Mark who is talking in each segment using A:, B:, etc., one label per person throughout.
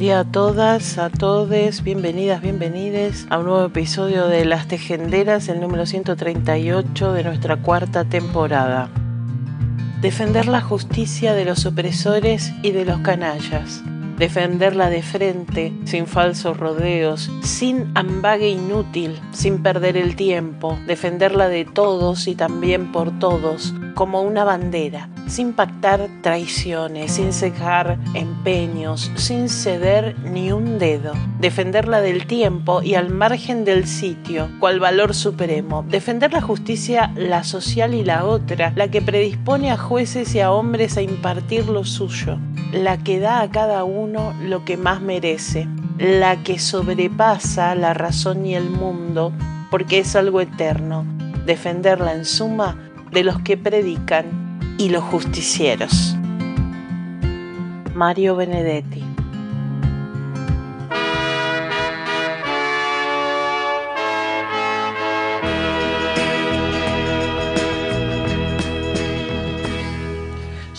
A: Día a todas, a todos, bienvenidas, bienvenides a un nuevo episodio de Las Tejenderas, el número 138 de nuestra cuarta temporada. Defender la justicia de los opresores y de los canallas. Defenderla de frente, sin falsos rodeos, sin ambague inútil, sin perder el tiempo. Defenderla de todos y también por todos, como una bandera, sin pactar traiciones, sin cejar empeños, sin ceder ni un dedo. Defenderla del tiempo y al margen del sitio, cual valor supremo. Defender la justicia, la social y la otra, la que predispone a jueces y a hombres a impartir lo suyo, la que da a cada uno lo que más merece, la que sobrepasa la razón y el mundo, porque es algo eterno. Defenderla en suma de los que predican y los justicieros. Mario Benedetti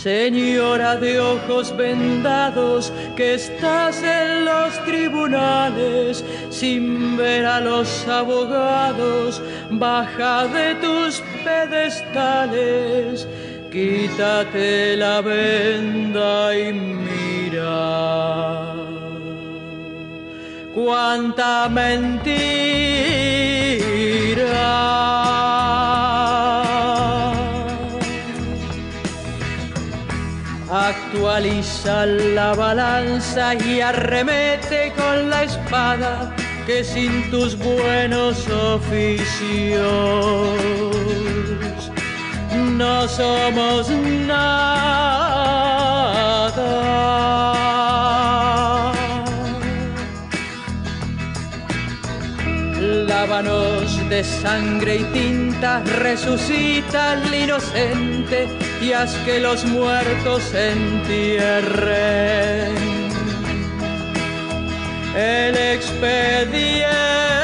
B: Señora de ojos vendados, que estás en los tribunales, sin ver a los abogados, baja de tus pedestales, quítate la venda y mira. Cuánta mentira. Actualiza la balanza y arremete con la espada que sin tus buenos oficios no somos nada. Lávanos de sangre y tinta, resucita al inocente y haz que los muertos entierren el expediente.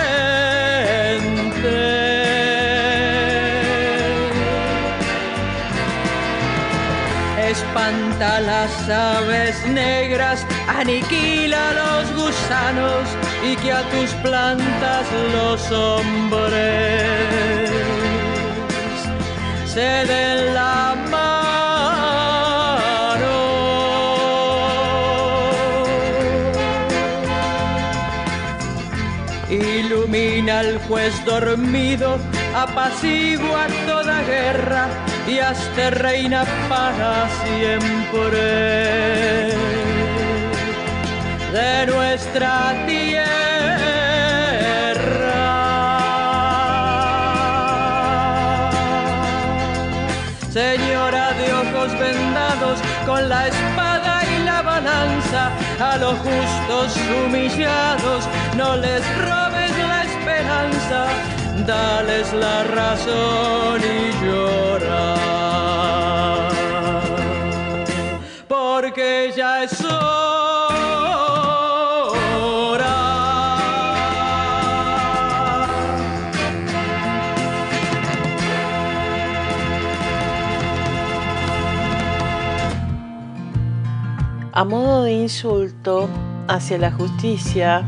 B: Espanta las aves negras, aniquila los gusanos y que a tus plantas los hombres se den la Ilumina al juez dormido, apacigua toda guerra y hazte reina para siempre de nuestra tierra. Señora de ojos vendados, con la espada y la balanza, a los justos humillados, no les robes la esperanza, dales la razón y llora. Porque ya es hora.
A: A modo de insulto hacia la justicia,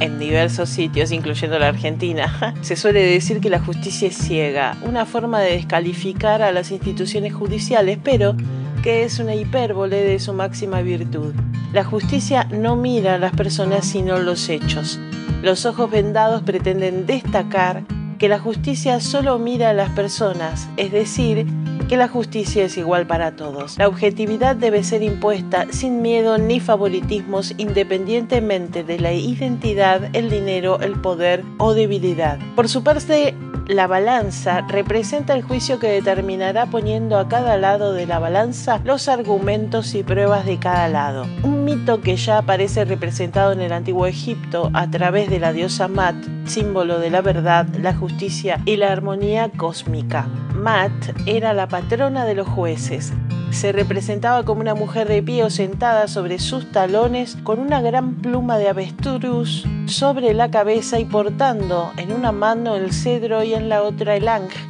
A: en diversos sitios, incluyendo la Argentina, se suele decir que la justicia es ciega, una forma de descalificar a las instituciones judiciales, pero que es una hipérbole de su máxima virtud. La justicia no mira a las personas sino los hechos. Los ojos vendados pretenden destacar que la justicia solo mira a las personas, es decir, que la justicia es igual para todos. La objetividad debe ser impuesta sin miedo ni favoritismos independientemente de la identidad, el dinero, el poder o debilidad. Por su parte, la balanza representa el juicio que determinará poniendo a cada lado de la balanza los argumentos y pruebas de cada lado. Un mito que ya aparece representado en el antiguo Egipto a través de la diosa Mat, símbolo de la verdad, la justicia y la armonía cósmica. Mat era la patrona de los jueces. Se representaba como una mujer de pie o sentada sobre sus talones con una gran pluma de avestruz sobre la cabeza y portando en una mano el cedro y en la otra el ángel,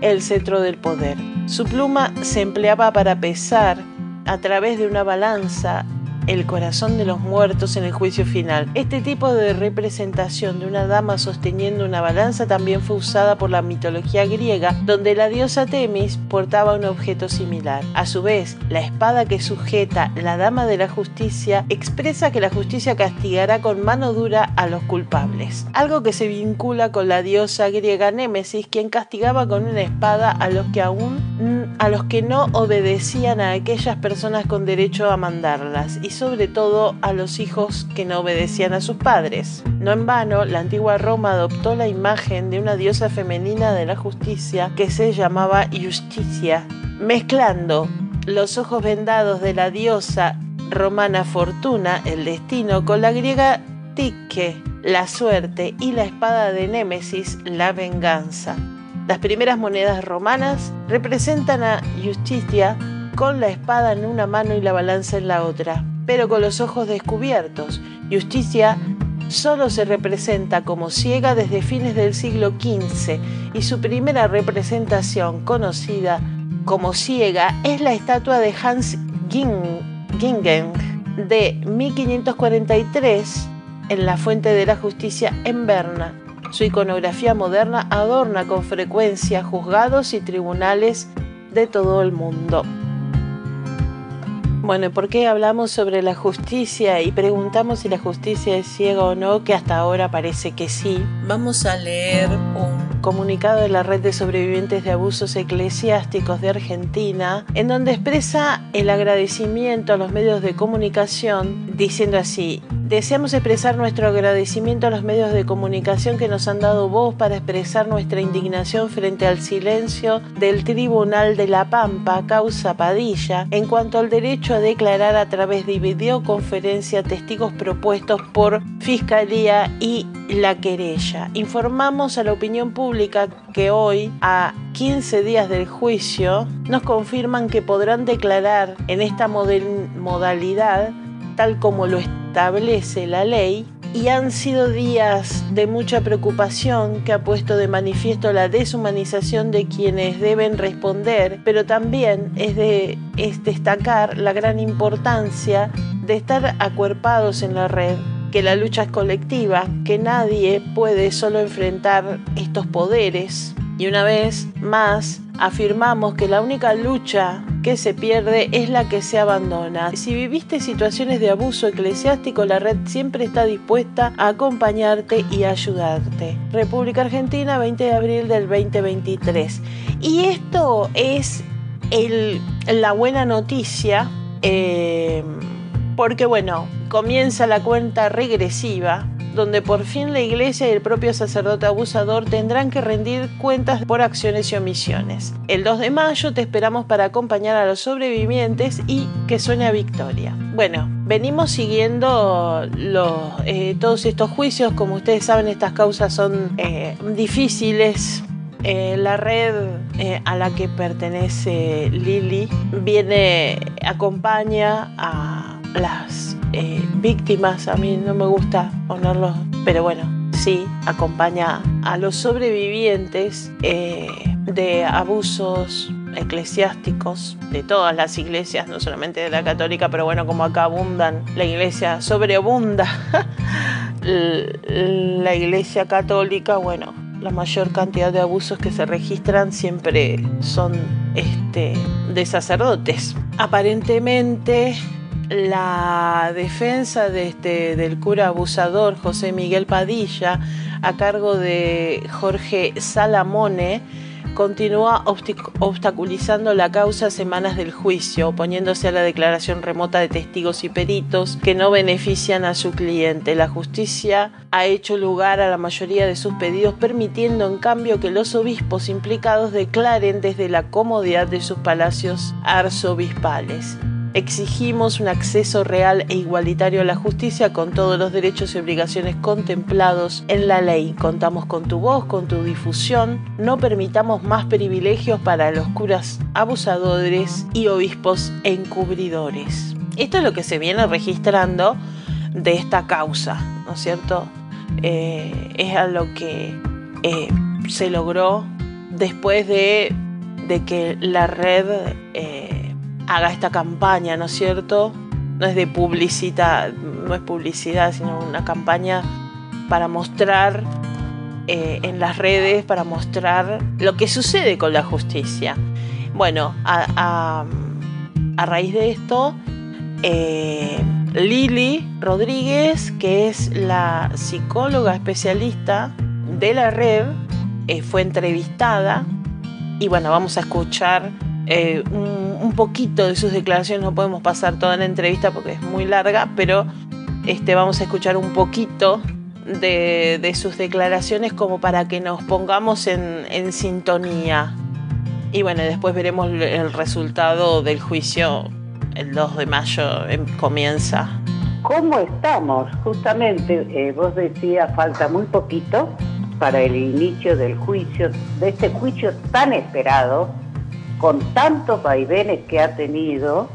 A: el cetro del poder. Su pluma se empleaba para pesar a través de una balanza el corazón de los muertos en el juicio final. Este tipo de representación de una dama sosteniendo una balanza también fue usada por la mitología griega, donde la diosa Temis portaba un objeto similar. A su vez, la espada que sujeta la dama de la justicia expresa que la justicia castigará con mano dura a los culpables, algo que se vincula con la diosa griega Némesis, quien castigaba con una espada a los que aún a los que no obedecían a aquellas personas con derecho a mandarlas sobre todo a los hijos que no obedecían a sus padres. No en vano, la antigua Roma adoptó la imagen de una diosa femenina de la justicia que se llamaba Justicia, mezclando los ojos vendados de la diosa romana Fortuna, el destino, con la griega Tique, la suerte, y la espada de Némesis, la venganza. Las primeras monedas romanas representan a Justicia con la espada en una mano y la balanza en la otra pero con los ojos descubiertos. Justicia solo se representa como ciega desde fines del siglo XV y su primera representación conocida como ciega es la estatua de Hans Gingen de 1543 en la Fuente de la Justicia en Berna. Su iconografía moderna adorna con frecuencia juzgados y tribunales de todo el mundo. Bueno, ¿por qué hablamos sobre la justicia y preguntamos si la justicia es ciega o no? Que hasta ahora parece que sí.
C: Vamos a leer un
A: comunicado de la Red de Sobrevivientes de Abusos Eclesiásticos de Argentina, en donde expresa el agradecimiento a los medios de comunicación, diciendo así, Deseamos expresar nuestro agradecimiento a los medios de comunicación que nos han dado voz para expresar nuestra indignación frente al silencio del Tribunal de la Pampa, causa Padilla, en cuanto al derecho a declarar a través de videoconferencia testigos propuestos por Fiscalía y la querella. Informamos a la opinión pública que hoy, a 15 días del juicio, nos confirman que podrán declarar en esta modalidad tal como lo establece la ley y han sido días de mucha preocupación que ha puesto de manifiesto la deshumanización de quienes deben responder, pero también es de es destacar la gran importancia de estar acuerpados en la red, que la lucha es colectiva, que nadie puede solo enfrentar estos poderes. Y una vez más afirmamos que la única lucha que se pierde es la que se abandona. Si viviste situaciones de abuso eclesiástico, la red siempre está dispuesta a acompañarte y ayudarte. República Argentina, 20 de abril del 2023. Y esto es la buena noticia, eh, porque bueno, comienza la cuenta regresiva donde por fin la iglesia y el propio sacerdote abusador tendrán que rendir cuentas por acciones y omisiones. El 2 de mayo te esperamos para acompañar a los sobrevivientes y que suene a victoria. Bueno, venimos siguiendo eh, todos estos juicios, como ustedes saben estas causas son eh, difíciles, eh, la red a la que pertenece Lili viene, acompaña a las eh, víctimas, a mí no me gusta ponerlos, pero bueno, sí, acompaña a los sobrevivientes eh, de abusos eclesiásticos de todas las iglesias, no solamente de la católica, pero bueno, como acá abundan, la iglesia sobreabunda, la iglesia católica, bueno, la mayor cantidad de abusos que se registran siempre son este, de sacerdotes. Aparentemente la defensa de este, del cura abusador José Miguel Padilla, a cargo de Jorge Salamone, continúa obstaculizando la causa semanas del juicio, oponiéndose a la declaración remota de testigos y peritos que no benefician a su cliente. La justicia ha hecho lugar a la mayoría de sus pedidos, permitiendo en cambio que los obispos implicados declaren desde la comodidad de sus palacios arzobispales. Exigimos un acceso real e igualitario a la justicia con todos los derechos y obligaciones contemplados en la ley. Contamos con tu voz, con tu difusión. No permitamos más privilegios para los curas abusadores y obispos encubridores. Esto es lo que se viene registrando de esta causa, ¿no es cierto? Eh, es a lo que eh, se logró después de, que la red eh, haga esta campaña, ¿no es cierto? No es de publicidad, no es publicidad, sino una campaña para mostrar eh, en las redes, para mostrar lo que sucede con la justicia. Bueno, a, raíz de esto, eh, Lili Rodríguez, que es la psicóloga especialista de la red, eh, fue entrevistada y bueno, vamos a escuchar eh, un, poquito de sus declaraciones, no podemos pasar toda la entrevista porque es muy larga, pero este, vamos a escuchar un poquito de, sus declaraciones como para que nos pongamos en, sintonía. Y bueno, después veremos el resultado del juicio el 2 de mayo em, comienza.
D: ¿Cómo estamos? Justamente, eh, vos decías, falta muy poquito para el inicio del juicio, de este juicio tan esperado, con tantos vaivenes que ha tenido,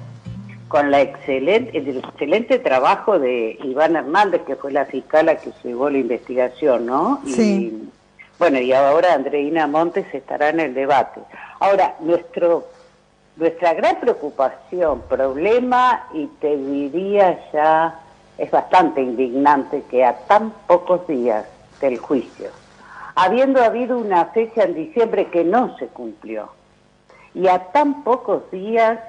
D: con la excelente, el excelente trabajo de Iván Hernández, que fue la fiscala que llevó la investigación, ¿no?
E: Sí.
D: Y, bueno, y ahora Andreina Montes estará en el debate. Ahora, nuestro, nuestra gran preocupación, problema, y te diría ya, es bastante indignante que a tan pocos días del juicio, habiendo habido una fecha en diciembre que no se cumplió, y a tan pocos días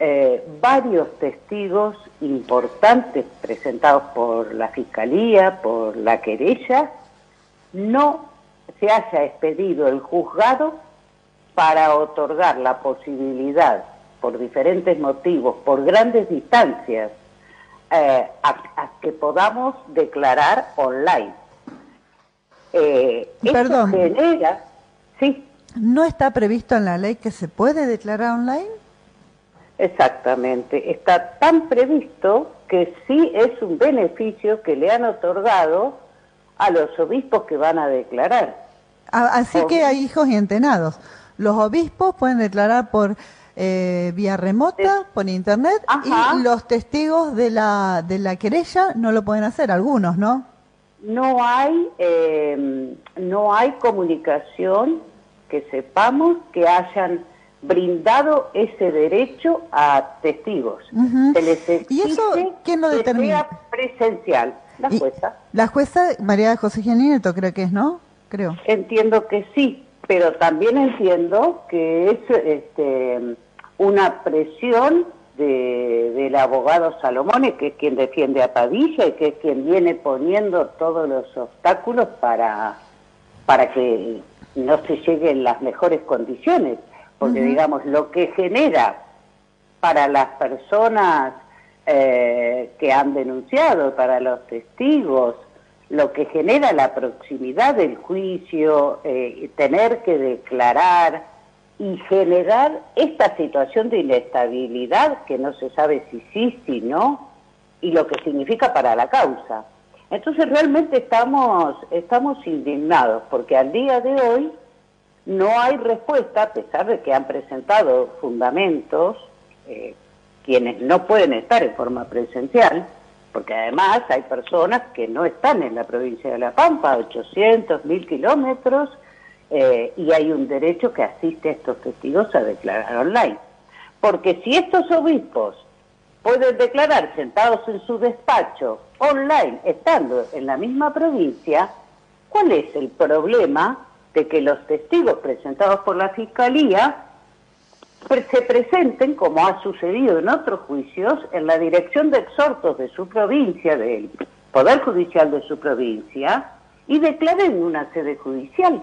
D: eh, varios testigos importantes presentados por la Fiscalía, por la querella, no se haya expedido el juzgado para otorgar la posibilidad, por diferentes motivos, por grandes distancias, eh, a, que podamos declarar online.
E: Eh, Perdón.
D: genera, sí.
E: ¿No está previsto en la ley que se puede declarar online?
D: Exactamente, está tan previsto que sí es un beneficio que le han otorgado a los obispos que van a declarar.
E: Así que hay hijos y entenados. Los obispos pueden declarar por eh, vía remota, por internet, y los testigos de la, de la querella no lo pueden hacer, algunos, ¿no?
D: No hay, eh, no hay comunicación que sepamos que hayan brindado ese derecho a testigos. Se les
E: ¿Y eso quién lo determina?
D: presencial, la jueza.
E: La jueza María José Gianieto creo que es, ¿no? Creo.
D: Entiendo que sí, pero también entiendo que es este, una presión de, del abogado Salomone, que es quien defiende a Padilla y que es quien viene poniendo todos los obstáculos para, para que no se llegue en las mejores condiciones, porque digamos, lo que genera para las personas eh, que han denunciado, para los testigos, lo que genera la proximidad del juicio, eh, tener que declarar y generar esta situación de inestabilidad que no se sabe si sí, si no, y lo que significa para la causa. Entonces realmente estamos, indignados porque al día de hoy no hay respuesta, a pesar de que han presentado fundamentos eh, quienes no pueden estar en forma presencial, porque además hay personas que no están en la provincia de La Pampa, 800, 1000 kilómetros, eh, y hay un derecho que asiste a estos testigos a declarar online. Porque si estos obispos pueden declarar sentados en su despacho online, estando en la misma provincia, ¿cuál es el problema de que los testigos presentados por la Fiscalía se presenten, como ha sucedido en otros juicios, en la dirección de exhortos de su provincia, del Poder Judicial de su provincia, y declaren una sede judicial.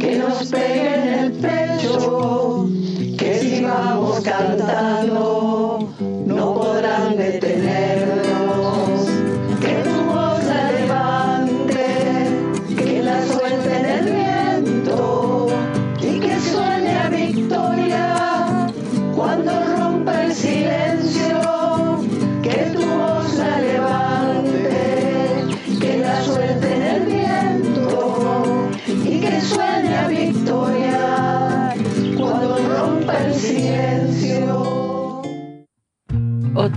F: que nos pegue en el pecho, que si vamos cantando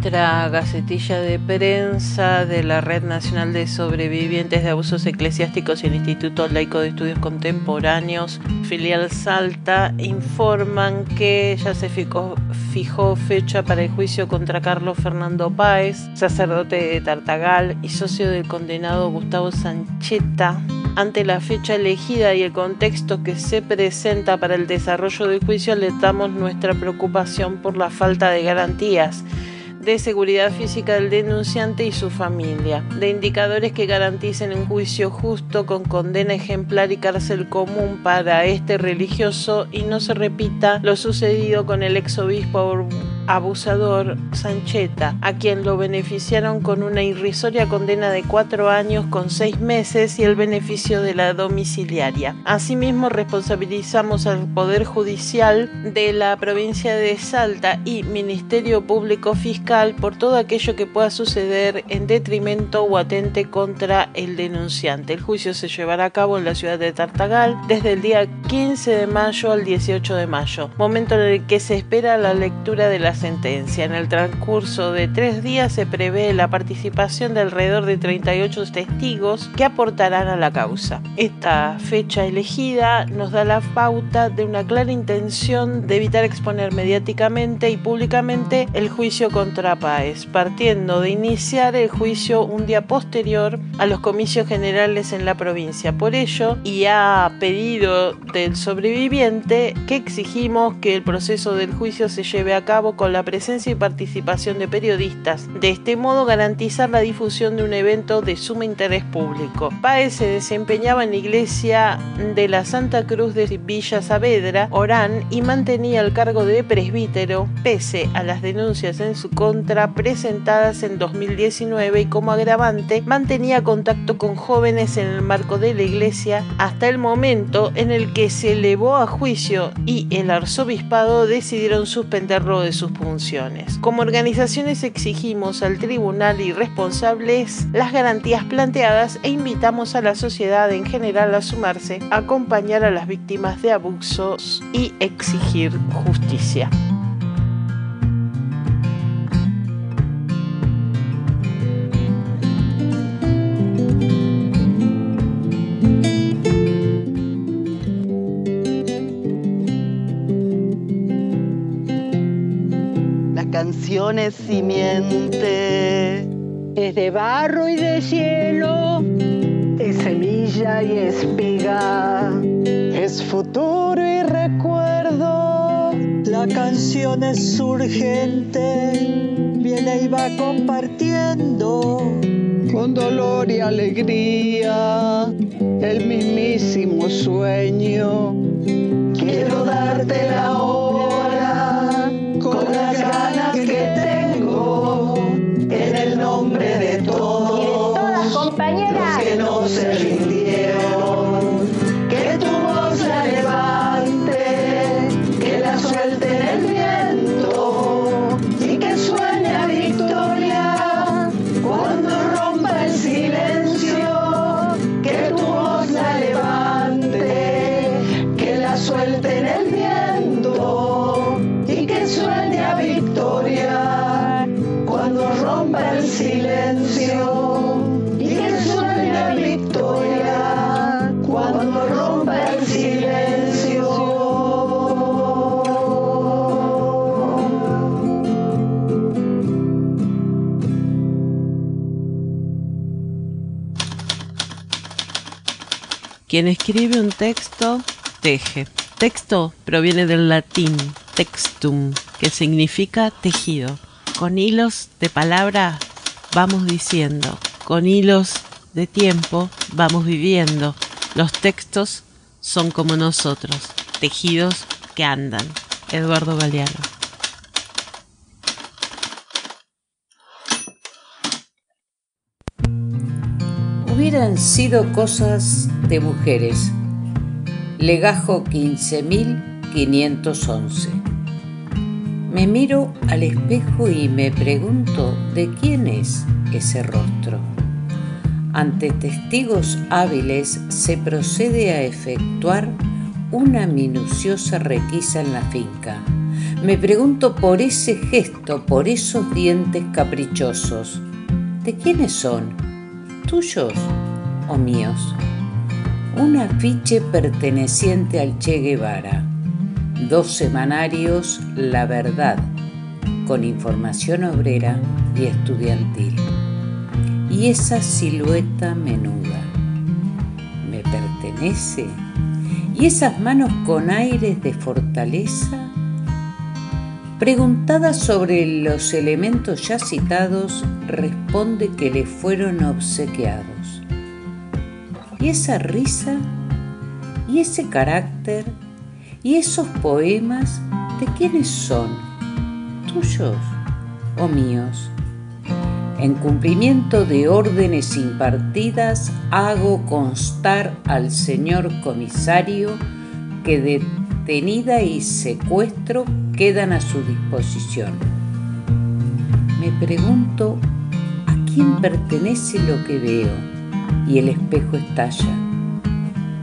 A: Otra gacetilla de prensa de la Red Nacional de Sobrevivientes de Abusos Eclesiásticos y el Instituto Laico de Estudios Contemporáneos, filial Salta, informan que ya se fijó, fecha para el juicio contra Carlos Fernando Páez, sacerdote de Tartagal y socio del condenado Gustavo Sancheta. Ante la fecha elegida y el contexto que se presenta para el desarrollo del juicio, alertamos nuestra preocupación por la falta de garantías de seguridad física del denunciante y su familia, de indicadores que garanticen un juicio justo con condena ejemplar y cárcel común para este religioso y no se repita lo sucedido con el ex obispo abusador Sancheta, a quien lo beneficiaron con una irrisoria condena de cuatro años con seis meses y el beneficio de la domiciliaria. Asimismo, responsabilizamos al Poder Judicial de la provincia de Salta y Ministerio Público Fiscal por todo aquello que pueda suceder en detrimento o atente contra el denunciante. El juicio se llevará a cabo en la ciudad de Tartagal desde el día 15 de mayo al 18 de mayo, momento en el que se espera la lectura de la sentencia. En el transcurso de tres días se prevé la participación de alrededor de 38 testigos que aportarán a la causa. Esta fecha elegida nos da la pauta de una clara intención de evitar exponer mediáticamente y públicamente el juicio contra Páez, partiendo de iniciar el juicio un día posterior a los comicios generales en la provincia. Por ello, y a pedido del sobreviviente, que exigimos que el proceso del juicio se lleve a cabo con la presencia y participación de periodistas. De este modo garantizar la difusión de un evento de suma interés público. Páez se desempeñaba en la iglesia de la Santa Cruz de Villa Saavedra, Orán, y mantenía el cargo de presbítero, pese a las denuncias en su contra presentadas en 2019 y como agravante mantenía contacto con jóvenes en el marco de la iglesia hasta el momento en el que se elevó a juicio y el arzobispado decidieron suspenderlo de sus funciones. Como organizaciones exigimos al tribunal y responsables las garantías planteadas e invitamos a la sociedad en general a sumarse, a acompañar a las víctimas de abusos y exigir justicia.
F: La canción es simiente.
G: Es de barro y de cielo.
F: Es semilla y espiga. Es futuro y recuerdo.
G: La canción es urgente. Viene y va compartiendo.
H: Con dolor y alegría, el mismísimo sueño.
F: Que
A: Quien escribe un texto, teje. Texto proviene del latín textum, que significa tejido. Con hilos de palabra vamos diciendo, con hilos de tiempo vamos viviendo. Los textos son como nosotros, tejidos que andan. Eduardo Galeano.
I: Hubieran sido cosas de mujeres. Legajo 15511. Me miro al espejo y me pregunto de quién es ese rostro. Ante testigos hábiles se procede a efectuar una minuciosa requisa en la finca. Me pregunto por ese gesto, por esos dientes caprichosos. ¿De quiénes son? ¿Tuyos o míos? Un afiche perteneciente al Che Guevara. Dos semanarios La Verdad, con información obrera y estudiantil. Y esa silueta menuda. ¿Me pertenece? y esas manos con aires de fortaleza? Preguntada sobre los elementos ya citados, responde que le fueron obsequiados. ¿Y esa risa? ¿Y ese carácter? ¿Y esos poemas? ¿De quiénes son? ¿Tuyos o míos? En cumplimiento de órdenes impartidas, hago constar al señor comisario que detenida y secuestro quedan a su disposición. Me pregunto a quién pertenece lo que veo y el espejo estalla.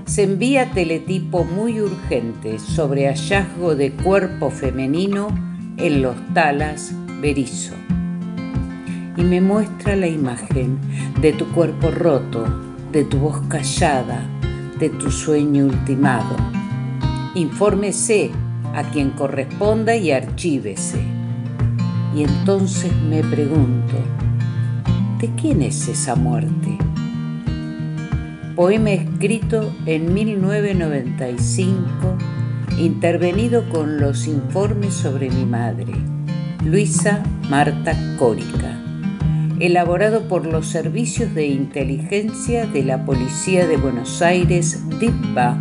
I: Se envía teletipo muy urgente sobre hallazgo de cuerpo femenino en los talas Berizo y me muestra la imagen de tu cuerpo roto, de tu voz callada, de tu sueño ultimado. Infórmese a quien corresponda y archívese. Y entonces me pregunto, ¿de quién es esa muerte? Poema escrito en 1995, intervenido con los informes sobre mi madre, Luisa Marta Córica elaborado por los servicios de inteligencia de la Policía de Buenos Aires, DIPA,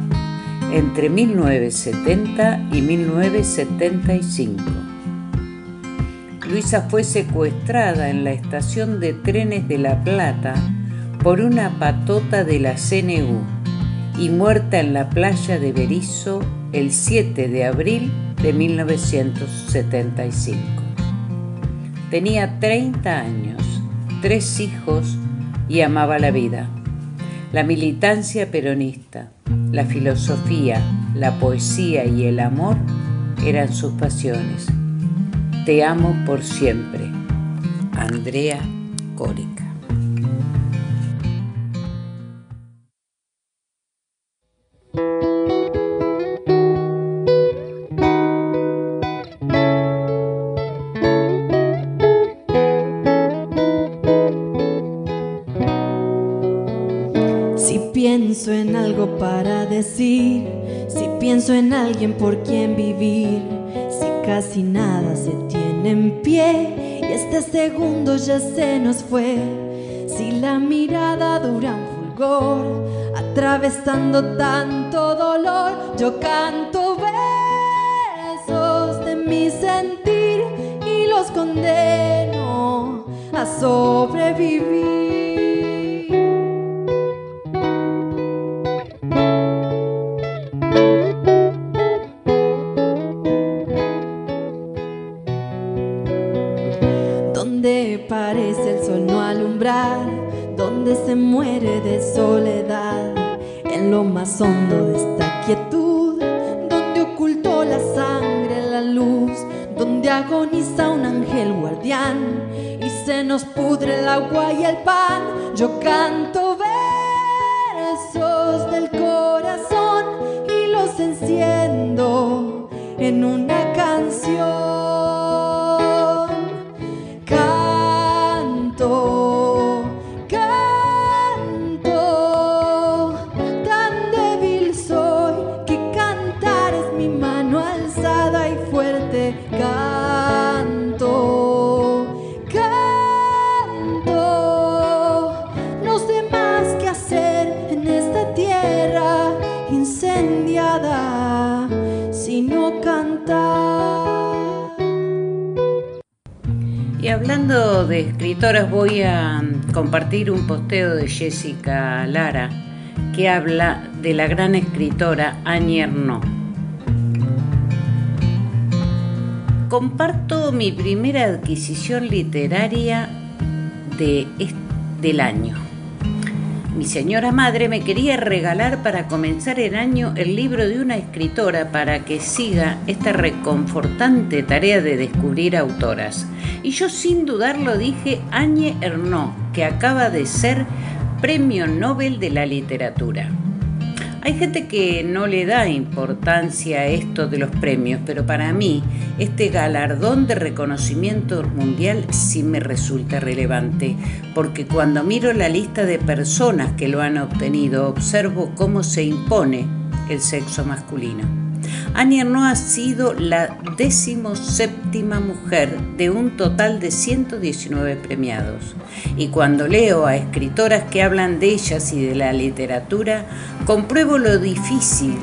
I: entre 1970 y 1975. Luisa fue secuestrada en la estación de trenes de La Plata por una patota de la CNU y muerta en la playa de Berizo el 7 de abril de 1975. Tenía 30 años tres hijos y amaba la vida. La militancia peronista, la filosofía, la poesía y el amor eran sus pasiones. Te amo por siempre. Andrea Córica.
J: Alguien por quien vivir, si casi nada se tiene en pie y este segundo ya se nos fue, si la mirada dura un fulgor, atravesando tanto dolor, yo canto versos de mi sentir y los condeno a sobrevivir.
I: Escritoras, voy a compartir un posteo de Jessica Lara que habla de la gran escritora Annie Ernaux. Comparto mi primera adquisición literaria de, del año. Mi señora madre me quería regalar para comenzar el año el libro de una escritora para que siga esta reconfortante tarea de descubrir autoras. Y yo sin dudarlo dije Annie Ernaux, que acaba de ser Premio Nobel de la Literatura. Hay gente que no le da importancia a esto de los premios, pero para mí este galardón de reconocimiento mundial sí me resulta relevante, porque cuando miro la lista de personas que lo han obtenido, observo cómo se impone el sexo masculino. Annie Ernaux ha sido la séptima mujer de un total de 119 premiados. Y cuando leo a escritoras que hablan de ellas y de la literatura, compruebo lo difícil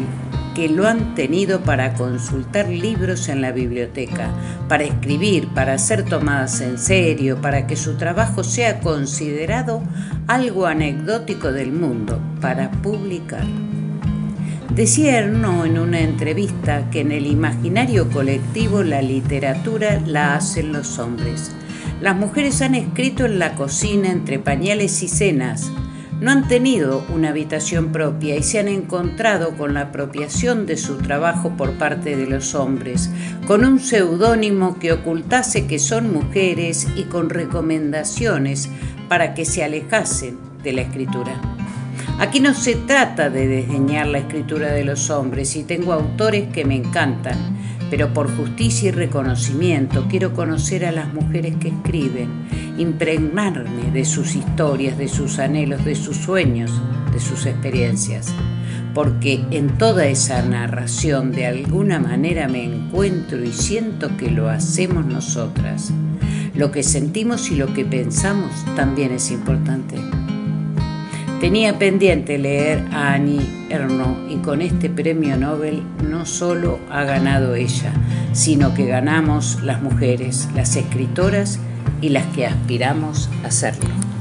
I: que lo han tenido para consultar libros en la biblioteca, para escribir, para ser tomadas en serio, para que su trabajo sea considerado algo anecdótico del mundo, para publicar. Decía Erno en una entrevista que en el imaginario colectivo la literatura la hacen los hombres. Las mujeres han escrito en la cocina entre pañales y cenas. No han tenido una habitación propia y se han encontrado con la apropiación de su trabajo por parte de los hombres, con un seudónimo que ocultase que son mujeres y con recomendaciones para que se alejasen de la escritura. Aquí no se trata de desdeñar la escritura de los hombres y tengo autores que me encantan, pero por justicia y reconocimiento quiero conocer a las mujeres que escriben, impregnarme de sus historias, de sus anhelos, de sus sueños, de sus experiencias, porque en toda esa narración de alguna manera me encuentro y siento que lo hacemos nosotras. Lo que sentimos y lo que pensamos también es importante. Tenía pendiente leer a Annie Ernaux y con este premio Nobel no solo ha ganado ella, sino que ganamos las mujeres, las escritoras y las que aspiramos a serlo.